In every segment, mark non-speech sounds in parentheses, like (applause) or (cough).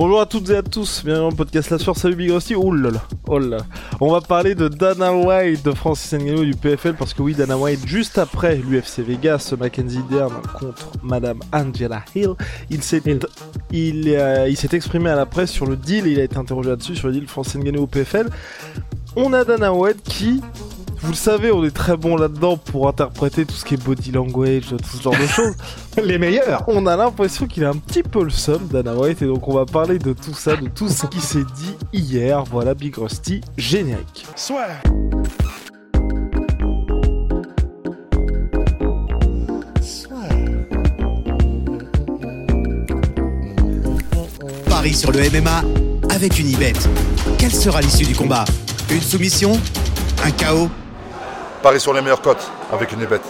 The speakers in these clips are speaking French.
Bonjour à toutes et à tous, bienvenue dans le podcast La Source, salut Big Rusty, oh là là, oh là On va parler de Dana White, de Francis Ngannou du PFL, parce que oui, Dana White, juste après l'UFC Vegas, Mackenzie Dern contre Madame Angela Hill, il s'est il, euh, il s'est exprimé à la presse sur le deal, et il a été interrogé là-dessus, sur le deal Francis Ngannou au PFL. On a Dana White qui vous le savez, on est très bon là-dedans pour interpréter tout ce qui est body language, tout ce genre de choses. (laughs) Les meilleurs On a l'impression qu'il est un petit peu le somme, Dana White, et donc on va parler de tout ça, de tout ce qui s'est dit hier. Voilà Big Rusty, générique. Soit. Paris sur le MMA avec une ibet. Quelle sera l'issue du combat? Une soumission? Un chaos? Paris sur les meilleures cotes avec une bête.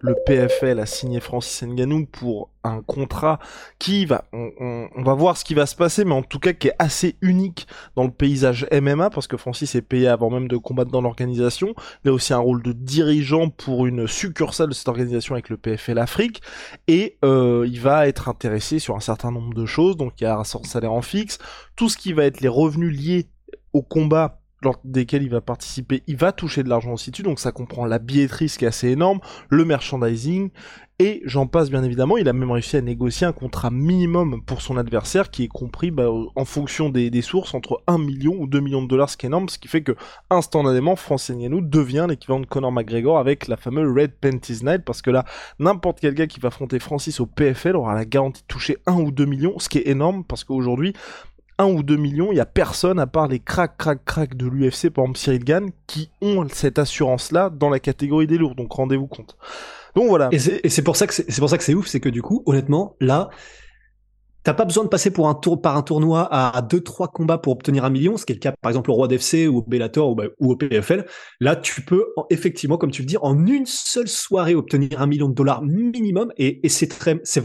Le PFL a signé Francis Ngannou pour un contrat qui va, on, va voir ce qui va se passer, mais en tout cas qui est assez unique dans le paysage MMA parce que Francis est payé avant même de combattre dans l'organisation. Il a aussi un rôle de dirigeant pour une succursale de cette organisation avec le PFL Afrique et euh, il va être intéressé sur un certain nombre de choses. Donc il y a un salaire en fixe, tout ce qui va être les revenus liés au combat lors desquels il va participer, il va toucher de l'argent aussi dessus, donc ça comprend la billetterie, ce qui est assez énorme, le merchandising, et j'en passe bien évidemment, il a même réussi à négocier un contrat minimum pour son adversaire qui est compris bah, en fonction des, sources entre 1 million ou 2 millions de dollars, ce qui est énorme, ce qui fait que instantanément Francis Ngannou devient l'équivalent de Conor McGregor avec la fameuse Red Panties Night, parce que là, n'importe quel gars qui va affronter Francis au PFL aura la garantie de toucher 1 ou 2 millions, ce qui est énorme parce qu'aujourd'hui, 1 ou 2 millions, il y a personne à part les crack crack crack de l'UFC, par exemple Cyril Gann, qui ont cette assurance-là dans la catégorie des lourds. Donc rendez-vous compte. Donc voilà. Et c'est pour ça que c'est pour ça que c'est ouf, c'est que du coup, honnêtement, là, t'as pas besoin de passer pour un tour par un tournoi à 2-3 combats pour obtenir un million, ce qui est le cas par exemple au Roi d'FC ou au Bellator ou, bah, au PFL. Là, tu peux effectivement, comme tu le dis, en une seule soirée obtenir un million de dollars minimum, et, et c'est très, c'est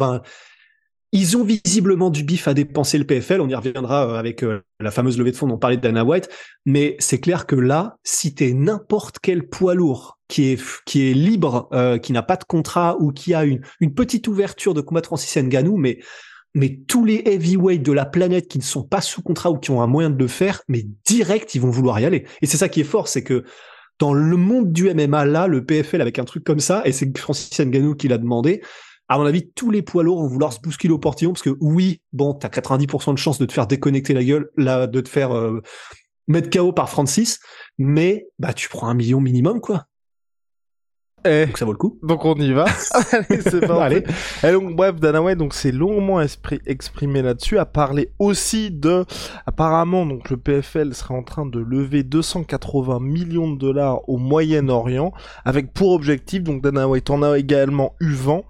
ils ont visiblement du bif à dépenser le PFL. On y reviendra euh, avec euh, la fameuse levée de fonds dont parlait Dana White. Mais c'est clair que là, si t'es n'importe quel poids lourd qui est qui est libre, euh, qui n'a pas de contrat ou qui a une, une petite ouverture de combat Francis Ngannou, mais mais tous les heavyweights de la planète qui ne sont pas sous contrat ou qui ont un moyen de le faire, mais direct, ils vont vouloir y aller. Et c'est ça qui est fort, c'est que dans le monde du MMA, là, le PFL avec un truc comme ça, et c'est Francis Ngannou qui l'a demandé, à mon avis, tous les poids lourds vont vouloir se bousculer au portillon parce que oui, bon, t'as 90% de chance de te faire déconnecter la gueule, là, de te faire euh, mettre KO par Francis, mais bah tu prends un million minimum, quoi. Eh, donc ça vaut le coup. Donc on y va. (laughs) Allez, c'est (laughs) parti. Et donc bref, Dana White donc c'est longuement exprimé là-dessus, a parlé aussi de apparemment donc le PFL serait en train de lever 280 millions de dollars au Moyen-Orient avec pour objectif donc Dana White en a également eu vent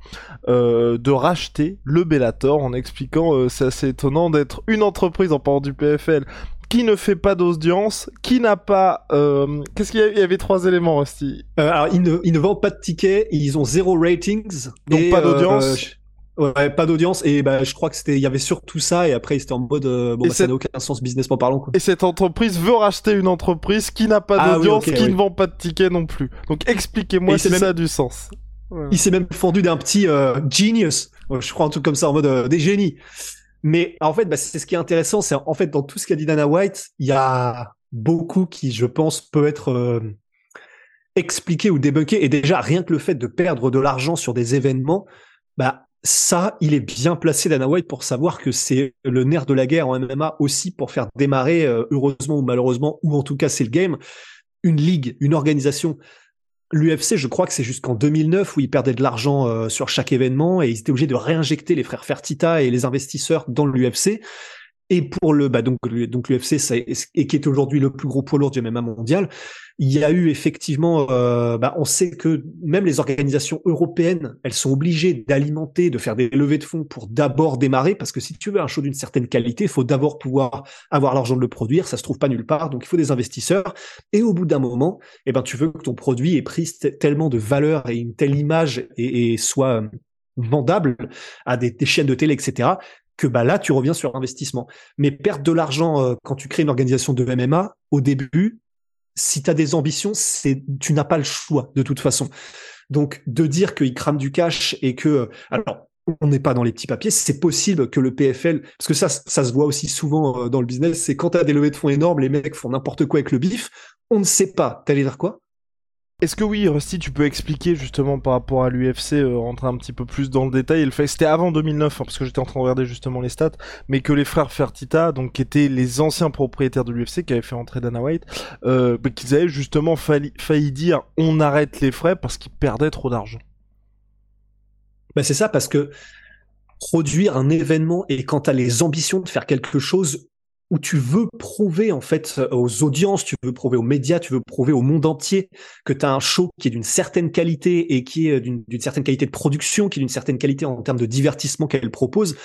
euh, de racheter le Bellator en expliquant euh, c'est assez étonnant d'être une entreprise en parlant du PFL qui ne fait pas d'audience, qui n'a pas... Euh, qu'est-ce qu'il y, avait Il y avait trois éléments, aussi. Euh, alors, ils ne, ils ne vendent pas de tickets, ils ont zéro ratings. Donc pas d'audience? euh, Ouais, pas d'audience et bah je crois que c'était il y avait surtout ça et après c'était en mode bon bah, ça n'a aucun sens businessment parlant quoi. Et cette entreprise veut racheter une entreprise qui n'a pas ah d'audience, qui ne vend pas de tickets non plus. Donc expliquez-moi si ça a du sens. Il s'est même fendu d'un petit genius, je crois un truc comme ça en mode des génies. Mais en fait, bah, c'est ce qui est intéressant, c'est en fait dans tout ce qu'a dit Dana White, il y a beaucoup qui, je pense, peut être euh, expliqué ou débunké. Et déjà, rien que le fait de perdre de l'argent sur des événements, bah ça, il est bien placé Dana White pour savoir que c'est le nerf de la guerre en MMA aussi pour faire démarrer, euh, heureusement ou malheureusement, ou en tout cas c'est le game, une ligue, une organisation l'UFC, je crois que c'est jusqu'en 2009 où ils perdaient de l'argent euh, sur chaque événement et ils étaient obligés de réinjecter les frères Fertita et les investisseurs dans l'UFC. Et pour le bah donc donc l'UFC et qui est aujourd'hui le plus gros poids lourd du MMA mondial, il y a eu effectivement euh, bah on sait que même les organisations européennes, elles sont obligées d'alimenter, de faire des levées de fonds pour d'abord démarrer parce que si tu veux un show d'une certaine qualité, il faut d'abord pouvoir avoir l'argent de le produire, ça se trouve pas nulle part, donc il faut des investisseurs et au bout d'un moment, eh ben tu veux que ton produit ait pris tellement de valeur et une telle image et, soit euh, vendable à des, chaînes de télé, etc., que bah là tu reviens sur investissement. Mais perdre de l'argent euh, quand tu crées une organisation de MMA, au début, si tu as des ambitions, c'est tu n'as pas le choix de toute façon. Donc de dire qu'il crame du cash et que euh, alors on n'est pas dans les petits papiers, c'est possible que le PFL, parce que ça, ça se voit aussi souvent euh, dans le business, c'est quand tu as des levées de fonds énormes, les mecs font n'importe quoi avec le bif, on ne sait pas. T'allais dire quoi? Est-ce que oui, Rusty, tu peux expliquer justement par rapport à l'UFC, euh, rentrer un petit peu plus dans le détail et fait, c'était avant 2009, hein, parce que j'étais en train de regarder justement les stats, mais que les frères Fertita, donc qui étaient les anciens propriétaires de l'UFC, qui avaient fait entrer Dana White, euh, bah, qu'ils avaient justement failli, failli dire on arrête les frais parce qu'ils perdaient trop d'argent. Bah c'est ça, parce que produire un événement et quand tu as les ambitions de faire quelque chose où tu veux prouver en fait aux audiences, tu veux prouver aux médias, tu veux prouver au monde entier que tu as un show qui est d'une certaine qualité et qui est d'une certaine qualité de production, qui est d'une certaine qualité en termes de divertissement qu'elle propose,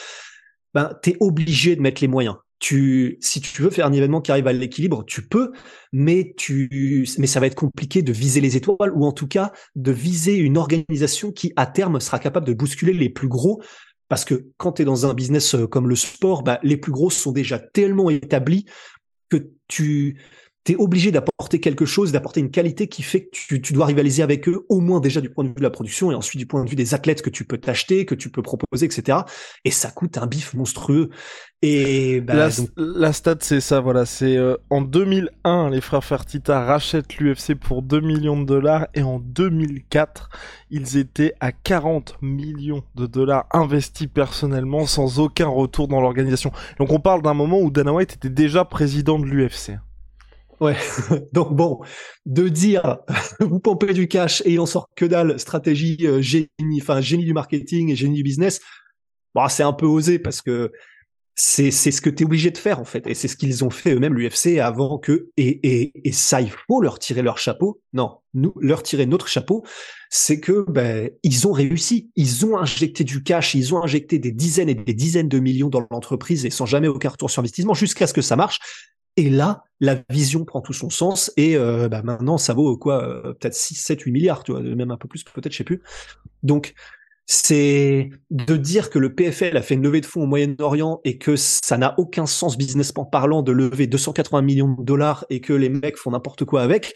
ben tu es obligé de mettre les moyens. Tu, si tu veux faire un événement qui arrive à l'équilibre, tu peux, mais tu, mais ça va être compliqué de viser les étoiles ou en tout cas de viser une organisation qui à terme sera capable de bousculer les plus gros parce que quand tu es dans un business euh, comme le sport, bah, les plus grosses sont déjà tellement établis que tu es obligé d'apporter quelque chose, d'apporter une qualité qui fait que tu, tu, dois rivaliser avec eux, au moins déjà du point de vue de la production et ensuite du point de vue des athlètes que tu peux t'acheter, que tu peux proposer, etc. Et ça coûte un bif monstrueux. Et bah, la, la, stat, c'est ça, voilà. C'est euh, en 2001, les frères Fertita rachètent l'UFC pour 2 millions de dollars et en 2004, ils étaient à 40 millions de dollars investis personnellement sans aucun retour dans l'organisation. Donc on parle d'un moment où Dana White était déjà président de l'UFC. Ouais. (laughs) Donc bon, de dire (laughs) vous pompez du cash et il en sort que dalle, stratégie euh, génie, enfin génie du marketing et génie du business. Bon, c'est un peu osé parce que c'est c'est ce que tu es obligé de faire en fait et c'est ce qu'ils ont fait eux-mêmes l'UFC avant que et, et et ça il faut leur tirer leur chapeau. Non, nous leur tirer notre chapeau, c'est que ben ils ont réussi, ils ont injecté du cash, ils ont injecté des dizaines et des dizaines de millions dans l'entreprise et sans jamais aucun retour sur investissement jusqu'à ce que ça marche et là, la vision prend tout son sens et euh, bah maintenant ça vaut quoi euh, peut-être 6 7 8 milliards, même un peu plus peut-être, je sais plus. Donc c'est de dire que le PFL a fait une levée de fonds au Moyen-Orient et que ça n'a aucun sens businessment parlant de lever 280 millions de dollars et que les mecs font n'importe quoi avec.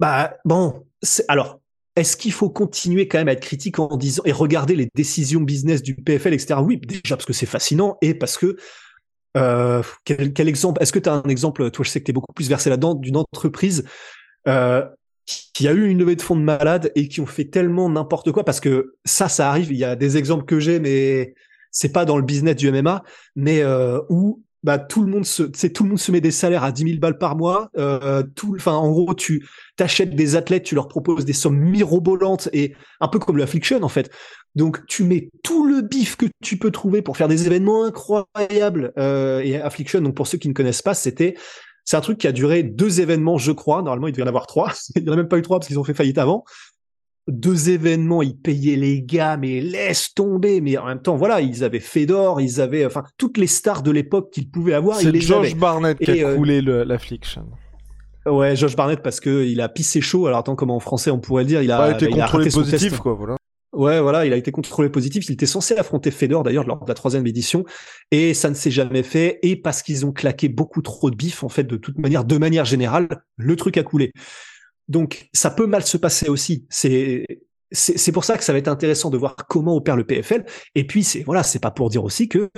Bah bon, alors est-ce qu'il faut continuer quand même à être critique en disant et regarder les décisions business du PFL, etc. Oui, déjà parce que c'est fascinant et parce que euh, quel, quel, exemple Est-ce que tu as un exemple Toi, je sais que tu es beaucoup plus versé là-dedans d'une entreprise euh, qui a eu une levée de fonds de malade et qui ont fait tellement n'importe quoi? Parce que ça, ça arrive. Il y a des exemples que j'ai, mais c'est pas dans le business du MMA, mais euh, où bah tout le monde se, tout le monde se met des salaires à 10 000 balles par mois. Euh, tout, enfin, en gros, tu t'achètes des athlètes, tu leur proposes des sommes mirobolantes et un peu comme l'affliction en fait. Donc tu mets tout le bif que tu peux trouver pour faire des événements incroyables. Euh, et Affliction, donc pour ceux qui ne connaissent pas, c'était c'est un truc qui a duré deux événements, je crois. Normalement, il devait y en avoir trois. (laughs) il n'y en a même pas eu trois parce qu'ils ont fait faillite avant. Deux événements, ils payaient les gars, mais laisse tomber. Mais en même temps, voilà, ils avaient Fedor, ils avaient, enfin, toutes les stars de l'époque qu'ils pouvaient avoir. C'est Josh Barnett qui a euh, coulé l'Affliction. Ouais, Josh Barnett parce que il a pissé chaud. Alors attends, comment en français on pourrait le dire? Il a, été contrôlé positif, quoi. Voilà. Ouais, voilà, il a été contrôlé positif. Il était censé affronter Fedor d'ailleurs lors de la troisième édition, et ça ne s'est jamais fait. Et parce qu'ils ont claqué beaucoup trop de bif, en fait, de toute manière, de manière générale, le truc a coulé. Donc, ça peut mal se passer aussi. C'est c'est pour ça que ça va être intéressant de voir comment opère le PFL. Et puis, c'est voilà, c'est pas pour dire aussi que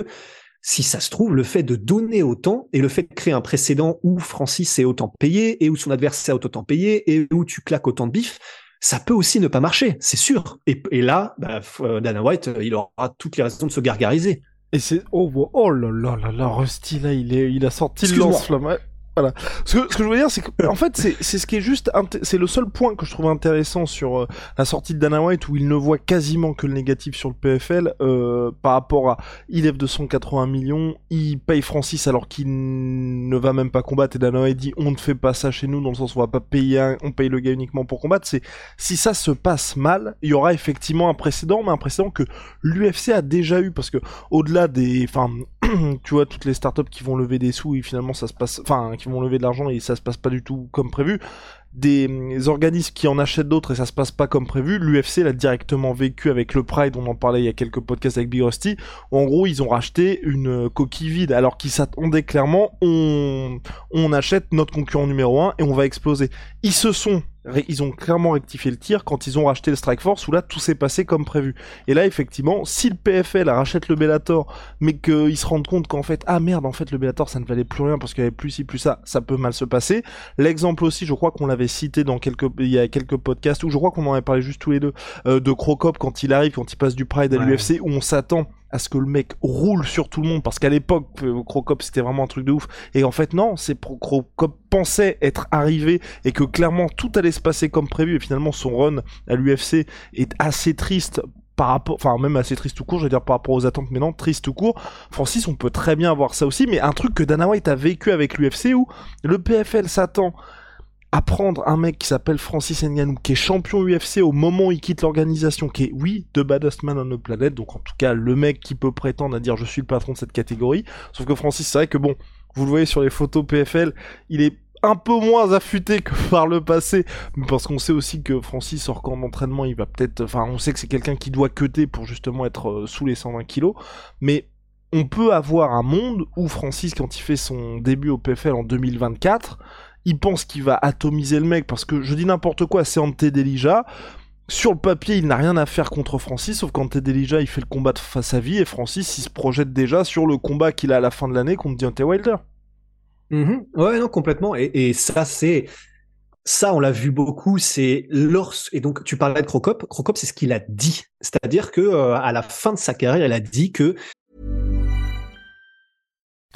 si ça se trouve, le fait de donner autant et le fait de créer un précédent où Francis est autant payé et où son adversaire est autant payé et où tu claques autant de bif, ça peut aussi ne pas marcher, c'est sûr. Et, là, bah, euh, Dana White, euh, il aura toutes les raisons de se gargariser. Et c'est oh, oh là là là là Rusty là il est il a sorti le lance-flamme. Ce que, je veux dire, c'est que, fait, c'est, c'est ce qui est juste, c'est le seul point que je trouve intéressant sur euh, la sortie de Dana White où il ne voit quasiment que le négatif sur le PFL, euh, par rapport à, il lève 280 millions, il paye Francis alors qu'il ne va même pas combattre et Dana White dit on ne fait pas ça chez nous dans le sens où on va pas payer un, on paye le gars uniquement pour combattre, c'est, si ça se passe mal, il y aura effectivement un précédent, mais un précédent que l'UFC a déjà eu parce que, au-delà des, enfin, (clears throat) tu vois, toutes les startups qui vont lever des sous et finalement ça se passe, enfin, qui vont lever de l'argent et ça se passe pas du tout comme prévu, des mm, organismes qui en achètent d'autres et ça se passe pas comme prévu, l'UFC l'a directement vécu avec le Pride, on en parlait il y a quelques podcasts avec Big Rusty, où en gros ils ont racheté une coquille vide. Alors qu'ils s'attendaient clairement, on, on achète notre concurrent numéro 1 et on va exploser. Ils se sont ils ont clairement rectifié le tir quand ils ont racheté le Strike Force où là tout s'est passé comme prévu. Et là effectivement, si le PFL rachète le Bellator, mais qu'ils se rendent compte qu'en fait ah merde en fait le Bellator ça ne valait plus rien parce qu'il y avait plus ci plus ça, ça peut mal se passer. L'exemple aussi, je crois qu'on l'avait cité dans quelques il y a quelques podcasts où je crois qu'on en avait parlé juste tous les deux euh, de Crocop quand il arrive, quand il passe du Pride à l'UFC où on s'attend à ce que le mec roule sur tout le monde parce qu'à l'époque euh, Crocop c'était vraiment un truc de ouf et en fait non c'est Crocop pensait être arrivé et que clairement tout allait se passer comme prévu et finalement son run à l'UFC est assez triste par rapport, enfin même assez triste tout court, je veux dire par rapport aux attentes, mais non, triste tout court. Francis, on peut très bien voir ça aussi, mais un truc que Dana White a vécu avec l'UFC où le PFL s'attend apprendre un mec qui s'appelle Francis Ngannou, qui est champion UFC au moment où il quitte l'organisation, qui est, oui, the baddest man on the planet, donc en tout cas, le mec qui peut prétendre à dire je suis le patron de cette catégorie. Sauf que Francis, c'est vrai que bon, vous le voyez sur les photos PFL, il est un peu moins affûté que (laughs) par le passé, parce qu'on sait aussi que Francis, hors camp d'entraînement, il va peut-être, enfin, on sait que c'est quelqu'un qui doit cuter pour justement être euh, sous les 120 kilos, mais on peut avoir un monde où Francis, quand il fait son début au PFL en 2024, il pense qu'il va atomiser le mec parce que je dis n'importe quoi, c'est Ante Delija. Sur le papier, il n'a rien à faire contre Francis, sauf qu'Ante Delija, il fait le combat de face à vie et Francis, il se projette déjà sur le combat qu'il a à la fin de l'année contre Deontay Wilder. Mm-hmm. Ouais, non, complètement. Et, ça, c'est ça, on l'a vu beaucoup. C'est lorsque et donc tu parlais de Crocop. Crocop, c'est ce qu'il a dit, c'est-à-dire que euh, à la fin de sa carrière, il a dit que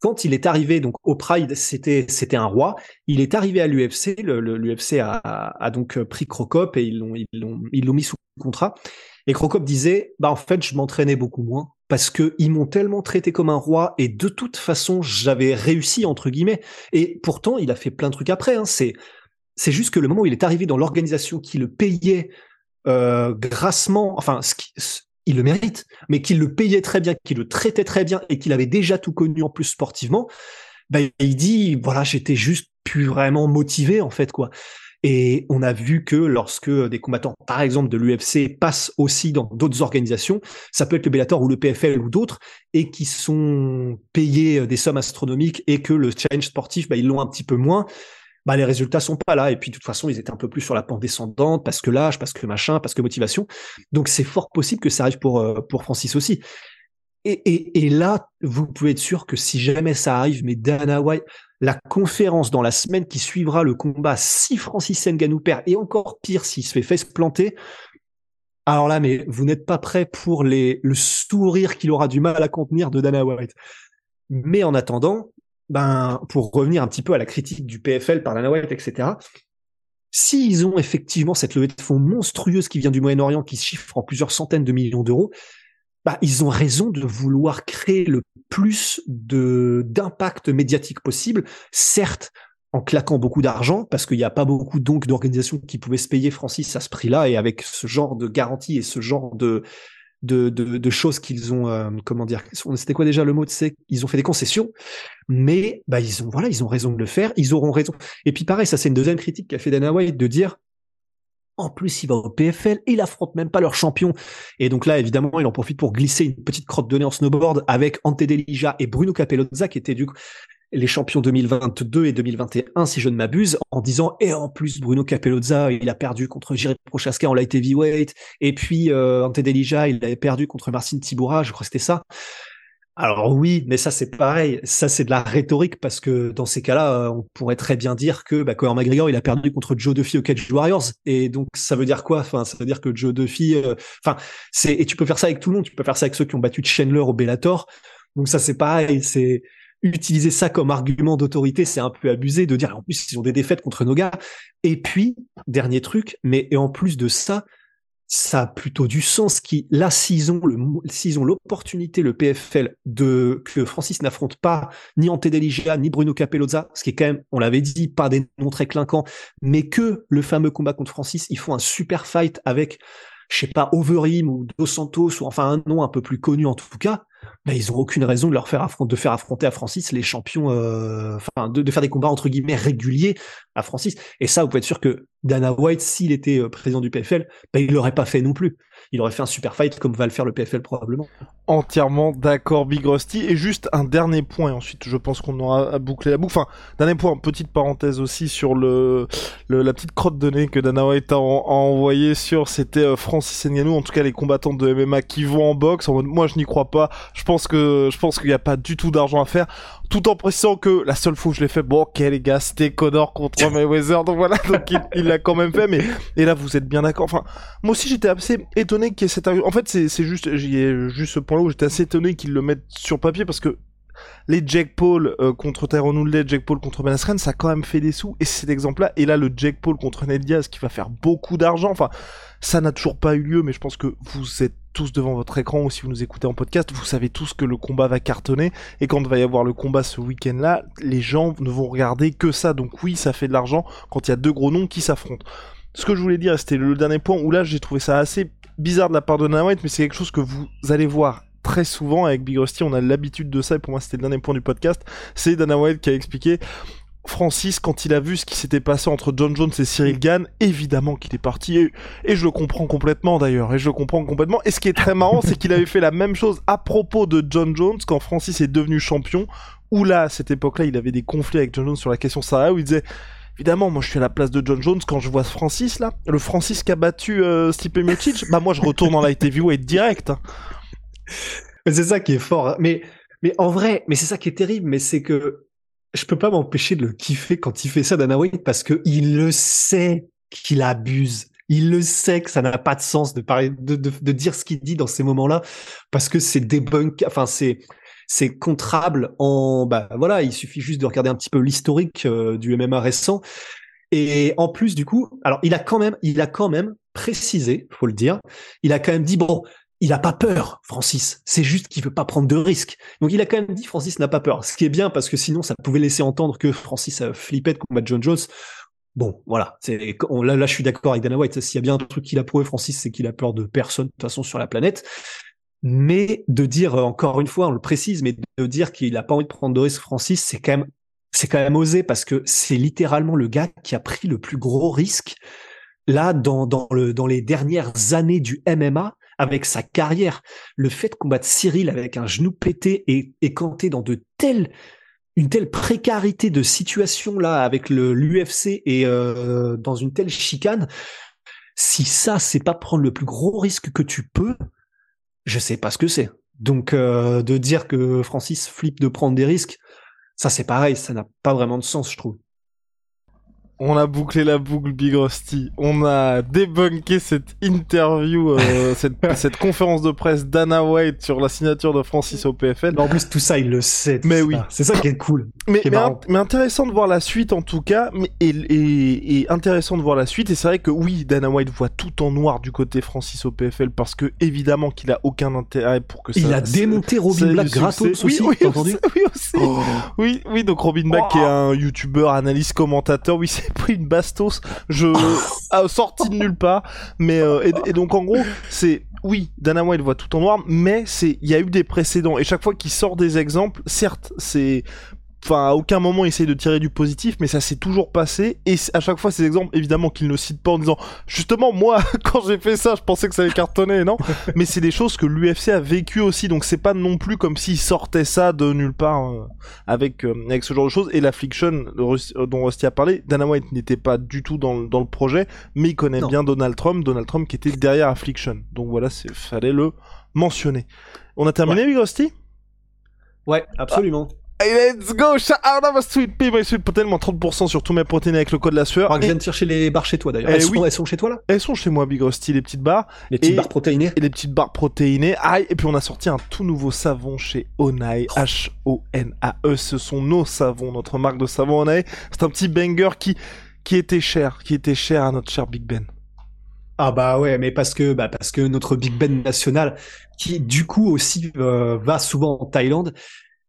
Quand il est arrivé donc au Pride, c'était c'était un roi. Il est arrivé à l'UFC, l'UFC a, a, donc pris Crocop et ils l'ont ils l'ont ils l'ont mis sous contrat. Et Crocop disait bah en fait, je m'entraînais beaucoup moins parce que ils m'ont tellement traité comme un roi et de toute façon, j'avais réussi entre guillemets. Et pourtant, il a fait plein de trucs après hein. c'est c'est juste que le moment où il est arrivé dans l'organisation qui le payait euh, grassement, enfin, ce qui, il le mérite, mais qu'il le payait très bien, qu'il le traitait très bien et qu'il avait déjà tout connu en plus sportivement, ben, il dit, voilà, j'étais juste plus vraiment motivé, en fait, quoi. Et on a vu que lorsque des combattants, par exemple de l'UFC, passent aussi dans d'autres organisations, ça peut être le Bellator ou le PFL ou d'autres, et qui sont payés des sommes astronomiques et que le challenge sportif, ben, ils l'ont un petit peu moins, bah, les résultats sont pas là. Et puis, de toute façon, ils étaient un peu plus sur la pente descendante parce que l'âge, parce que machin, parce que motivation. Donc, c'est fort possible que ça arrive pour, euh, pour Francis aussi. Et, et, là, vous pouvez être sûr que si jamais ça arrive, mais Dana White, la conférence dans la semaine qui suivra le combat, si Francis Ngannou perd, et encore pire s'il se fait face planter, alors là, mais vous n'êtes pas prêt pour les, le sourire qu'il aura du mal à contenir de Dana White. Mais en attendant, ben, pour revenir un petit peu à la critique du PFL par la White, etc., s'ils ont effectivement cette levée de fonds monstrueuse qui vient du Moyen-Orient, qui se chiffre en plusieurs centaines de millions d'euros, bah, ils ont raison de vouloir créer le plus d'impact médiatique possible, certes en claquant beaucoup d'argent, parce qu'il n'y a pas beaucoup donc d'organisations qui pouvaient se payer Francis à ce prix-là, et avec ce genre de garantie et ce genre de, de, de, choses qu'ils ont, euh, comment dire, c'était quoi déjà le mot de c'est Ils ont fait des concessions, mais bah ils ont, voilà, ils ont raison de le faire, ils auront raison. Et puis pareil, ça c'est une deuxième critique qu'a fait Dana White de dire, En plus, il va au PFL il affronte même pas leur champion. Et donc là, évidemment, il en profite pour glisser une petite crotte de nez en snowboard avec Ante Delija et Bruno Capellozza, qui étaient du coup les champions 2022 et 2021, si je ne m'abuse, en disant et en plus Bruno Capellozza, il a perdu contre Jiri Prochaska en light heavyweight, et puis euh, Ante Delija, il avait perdu contre Marcin Tiboura, je crois que c'était ça. Alors oui, mais ça c'est pareil, ça c'est de la rhétorique parce que dans ces cas-là, euh, on pourrait très bien dire que bah, Conor McGregor il a perdu contre Joe Duffy au Cage Warriors. Et donc ça veut dire quoi? Enfin, ça veut dire que Joe Duffy, euh, enfin c'est et tu peux faire ça avec tout le monde, tu peux faire ça avec ceux qui ont battu Chandler au Bellator. Donc ça c'est pareil, c'est utiliser ça comme argument d'autorité, c'est un peu abusé de dire en plus ils ont des défaites contre nos gars. Et puis dernier truc, mais et en plus de ça, ça a plutôt du sens qui là s'ils ont le s'ils ont l'opportunité le PFL de que Francis n'affronte pas ni Ante Deligia ni Bruno Capellozza ce qui est quand même on l'avait dit pas des noms très clinquants mais que le fameux combat contre Francis ils font un super fight avec je sais pas Overeem ou Dos Santos ou enfin un nom un peu plus connu en tout cas ben, ils ont aucune raison de leur faire affronter, de faire affronter à Francis les champions, euh, enfin de, faire des combats entre guillemets réguliers à Francis. Et ça, vous pouvez être sûr que Dana White, s'il était euh, président du PFL, ben, il l'aurait pas fait non plus il aurait fait un super fight comme va le faire le PFL probablement. Entièrement d'accord, Big Rusty. Et juste un dernier point, ensuite je pense qu'on aura bouclé la boucle. Enfin, dernier point, petite parenthèse aussi sur le, la petite crotte de nez que Dana White a, envoyé sur, c'était euh, Francis Ngannou, en tout cas les combattants de MMA qui vont en boxe. En moi je n'y crois pas. Je pense que je pense qu'il n'y a pas du tout d'argent à faire tout en précisant que la seule fois où je l'ai fait, bon, ok les gars, c'était Connor contre Mayweather, donc voilà, donc il l'a quand même fait, mais et là vous êtes bien d'accord. Enfin, moi aussi j'étais assez étonné qu'il y ait cette. En fait, c'est juste, j'y ai juste ce point-là où j'étais assez étonné qu'ils le mettent sur papier parce que les Jack Paul euh, contre Tyrone Woodley, Jack Paul contre Ben Askren, ça a quand même fait des sous. Et cet exemple-là. Et là, le Jack Paul contre Ned Diaz qui va faire beaucoup d'argent. Enfin, ça n'a toujours pas eu lieu, mais je pense que vous êtes tous devant votre écran ou si vous nous écoutez en podcast, vous savez tous que le combat va cartonner. Et quand va y avoir le combat ce week-end-là, les gens ne vont regarder que ça. Donc oui, ça fait de l'argent quand il y a deux gros noms qui s'affrontent. Ce que je voulais dire, c'était le dernier point où là, j'ai trouvé ça assez bizarre de la part de Dana mais c'est quelque chose que vous allez voir très souvent avec Big Rusty, on a l'habitude de ça, et pour moi c'était le dernier point du podcast, c'est Dana White qui a expliqué Francis, quand il a vu ce qui s'était passé entre John Jones et Cyril Gann, évidemment qu'il est parti, et, je le comprends complètement d'ailleurs, et je le comprends complètement. Et ce qui est très marrant, c'est qu'il avait fait la même chose à propos de John Jones quand Francis est devenu champion, où là, à cette époque-là, il avait des conflits avec John Jones sur la question Sarah, où il disait Évidemment, moi je suis à la place de John Jones quand je vois Francis là, le Francis qui a battu euh, Stipe Miocic, bah moi je retourne dans la heavyweight direct. Hein c'est ça qui est fort. Hein. Mais, mais en vrai, mais c'est ça qui est terrible, mais c'est que je peux pas m'empêcher de le kiffer quand il fait ça, Dana White, parce que il le sait qu'il abuse. Il le sait que ça n'a pas de sens de parler, de, de, dire ce qu'il dit dans ces moments-là, parce que c'est débunk, enfin c'est c'est contrable en bah voilà, il suffit juste de regarder un petit peu l'historique euh, du MMA récent. Et en plus du coup, alors il a quand même, il a quand même précisé, faut le dire, il a quand même dit bon, il a pas peur, Francis. C'est juste qu'il veut pas prendre de risques. Donc il a quand même dit Francis n'a pas peur. Ce qui est bien parce que sinon ça pouvait laisser entendre que Francis a flippé de combattre John Jones. Bon, voilà. Là, là, je suis d'accord avec Dana White. S'il y a bien un truc qu'il a prouvé, Francis, c'est qu'il a peur de personne de toute façon sur la planète. Mais de dire encore une fois, on le précise, mais de dire qu'il a pas envie de prendre de risques, Francis, c'est quand même, c'est quand même osé parce que c'est littéralement le gars qui a pris le plus gros risque là dans dans le dans les dernières années du MMA avec sa carrière, le fait de combattre Cyril avec un genou pété et, et quand dans de telles une telle précarité de situation là avec l'UFC et euh, dans une telle chicane, si ça c'est pas prendre le plus gros risque que tu peux, je sais pas ce que c'est. Donc euh, de dire que Francis flippe de prendre des risques, ça c'est pareil, ça n'a pas vraiment de sens, je trouve. On a bouclé la boucle Big Rusty. On a débunké cette interview, euh, (laughs) cette, cette, conférence de presse d'Anna White sur la signature de Francis au PFL. En plus, tout ça, il le sait. Mais oui. C'est ça qui est cool. Mais, mais, intéressant de voir la suite en tout cas. Mais, et, et, et intéressant de voir la suite. Et c'est vrai que oui, Dana White voit tout en noir du côté Francis au PFL parce que évidemment qu'il a aucun intérêt pour que ça. Il a démonté Robin Black gratos oui, aussi. Oui, entendu (laughs) oui, aussi. Oh. Oui, oui, donc Robin Black qui est un youtubeur, analyste, commentateur. Oui, c'est une bastos, je a sorti de nulle part. Mais euh, et, donc en gros, c'est oui, Dana White voit tout en noir, mais c'est il y a eu des précédents et chaque fois qu'il sort des exemples, certes, c'est enfin à aucun moment essaye de tirer du positif mais ça s'est toujours passé. Et à chaque fois ces exemples évidemment qu'il ne cite pas en disant justement moi (laughs) quand j'ai fait ça je pensais que ça allait cartonner non? (laughs) Mais c'est des choses que l'UFC a vécu aussi. Donc c'est pas non plus comme s'il sortait ça de nulle part euh, avec euh, avec ce genre de choses. Et l'affliction euh, dont Rusty a parlé Dana White n'était pas du tout dans, dans le projet mais il connaît bien Donald Trump. Donald Trump qui était derrière Affliction. Donc voilà c'est fallait le mentionner. On a terminé ouais. Rusty? Ouais, absolument. Hey, let's go! Shout out sweet pea, my sweet moins 30% sur tous mes protéines avec le code la sueur. Que je viens de chercher les barres chez toi d'ailleurs. Elles, oui. elles, sont chez toi là? Elles sont chez moi, Big Rusty, les petites barres. Les petites et, barres protéinées. Et les petites barres protéinées. Aïe, et puis on a sorti un tout nouveau savon chez Onai. H-O-N-A-E. Ce sont nos savons, notre marque de savon Onai. C'est un petit banger qui, qui était cher, qui était cher à notre cher Big Ben. Ah bah ouais, mais parce que bah parce que notre Big Ben national, qui du coup aussi euh, va souvent en Thaïlande,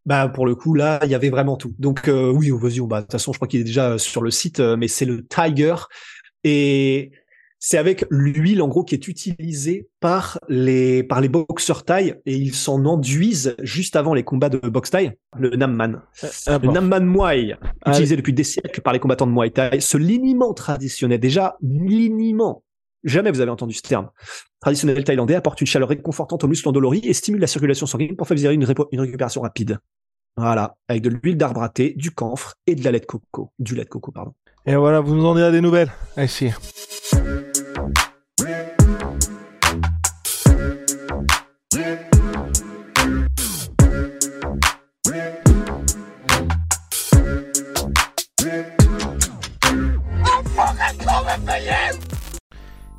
bah pour le coup là il y avait vraiment tout. Donc euh, oui, vas-y, bah de toute façon je crois qu'il est déjà sur le site, euh, mais c'est le Tiger et c'est avec l'huile en gros qui est utilisée par les par les boxeurs thaï et ils s'en enduisent juste avant les combats de boxe thaï, le Namman. Ah, le Namman Muay, utilisé depuis des siècles par les combattants de Muay Thai, ce liniment traditionnel déjà liniment Jamais vous avez entendu ce terme. Traditionnel thaïlandais apporte une chaleur réconfortante aux muscles endoloris et stimule la circulation sanguine pour favoriser une, une, récupération rapide. Voilà, avec de l'huile d'arbre à thé, du camphre et de la lait de coco, du lait de coco, pardon. Et voilà, vous nous en direz des nouvelles. Allez,